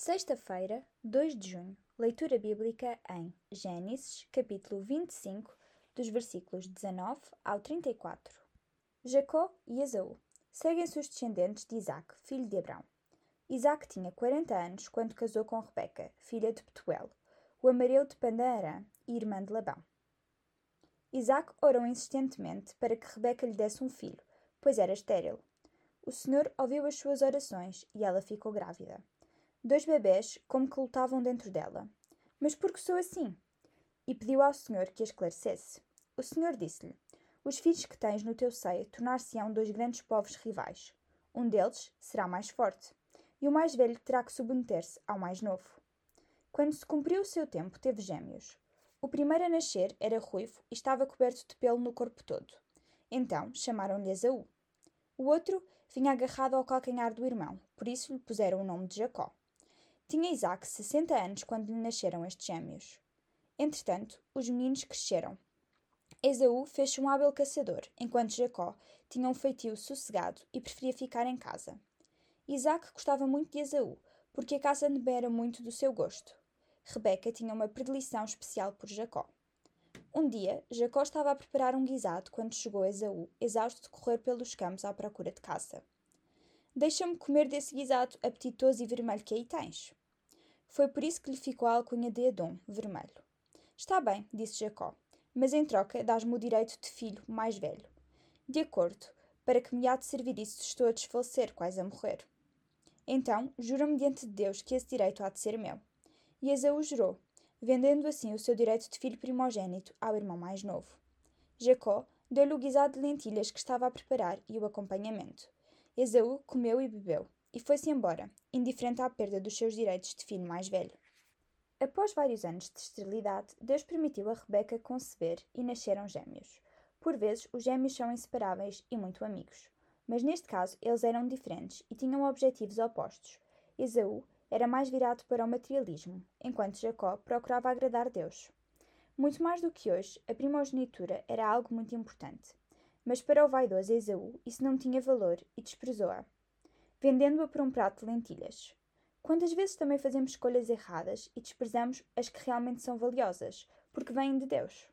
Sexta-feira, 2 de junho, leitura bíblica em Gênesis, capítulo 25, dos versículos 19 ao 34. Jacó e Esaú seguem-se os descendentes de Isaac, filho de Abrão. Isaac tinha 40 anos quando casou com Rebeca, filha de Betuel, o amarelo de Pandarã e irmã de Labão. Isaac orou insistentemente para que Rebeca lhe desse um filho, pois era estéril. O Senhor ouviu as suas orações e ela ficou grávida. Dois bebés como que lutavam dentro dela. Mas por que sou assim? E pediu ao Senhor que a esclarecesse. O Senhor disse-lhe: Os filhos que tens no teu seio tornar-se-ão dois grandes povos rivais. Um deles será mais forte, e o mais velho terá que submeter-se ao mais novo. Quando se cumpriu o seu tempo, teve gêmeos. O primeiro a nascer era ruivo e estava coberto de pelo no corpo todo. Então chamaram-lhe Esaú. O outro vinha agarrado ao calcanhar do irmão, por isso lhe puseram o nome de Jacó. Tinha Isaac 60 anos quando lhe nasceram estes gêmeos. Entretanto, os meninos cresceram. Esaú fez-se um hábil caçador, enquanto Jacó tinha um feitio sossegado e preferia ficar em casa. Isaac gostava muito de Esaú, porque a caça não era muito do seu gosto. Rebeca tinha uma predileção especial por Jacó. Um dia, Jacó estava a preparar um guisado quando chegou Esaú, exausto de correr pelos campos à procura de caça. Deixa-me comer desse guisado apetitoso e vermelho que aí tens. Foi por isso que lhe ficou a alcunha de Edom, vermelho. Está bem, disse Jacó, mas em troca dás-me o direito de filho mais velho. De acordo, para que me há de servir isso estou a desfalecer, quase a morrer. Então, jura-me diante de Deus que esse direito há de ser meu. E Esaú jurou, vendendo assim o seu direito de filho primogênito ao irmão mais novo. Jacó deu-lhe o guisado de lentilhas que estava a preparar e o acompanhamento. Esaú comeu e bebeu, e foi-se embora, indiferente à perda dos seus direitos de filho mais velho. Após vários anos de esterilidade, Deus permitiu a Rebeca conceber e nasceram gêmeos. Por vezes, os gêmeos são inseparáveis e muito amigos, mas neste caso eles eram diferentes e tinham objetivos opostos. Esaú era mais virado para o materialismo, enquanto Jacó procurava agradar Deus. Muito mais do que hoje, a primogenitura era algo muito importante. Mas para o vaidoso Esaú isso não tinha valor e desprezou-a vendendo-a por um prato de lentilhas. Quantas vezes também fazemos escolhas erradas e desprezamos as que realmente são valiosas, porque vêm de Deus?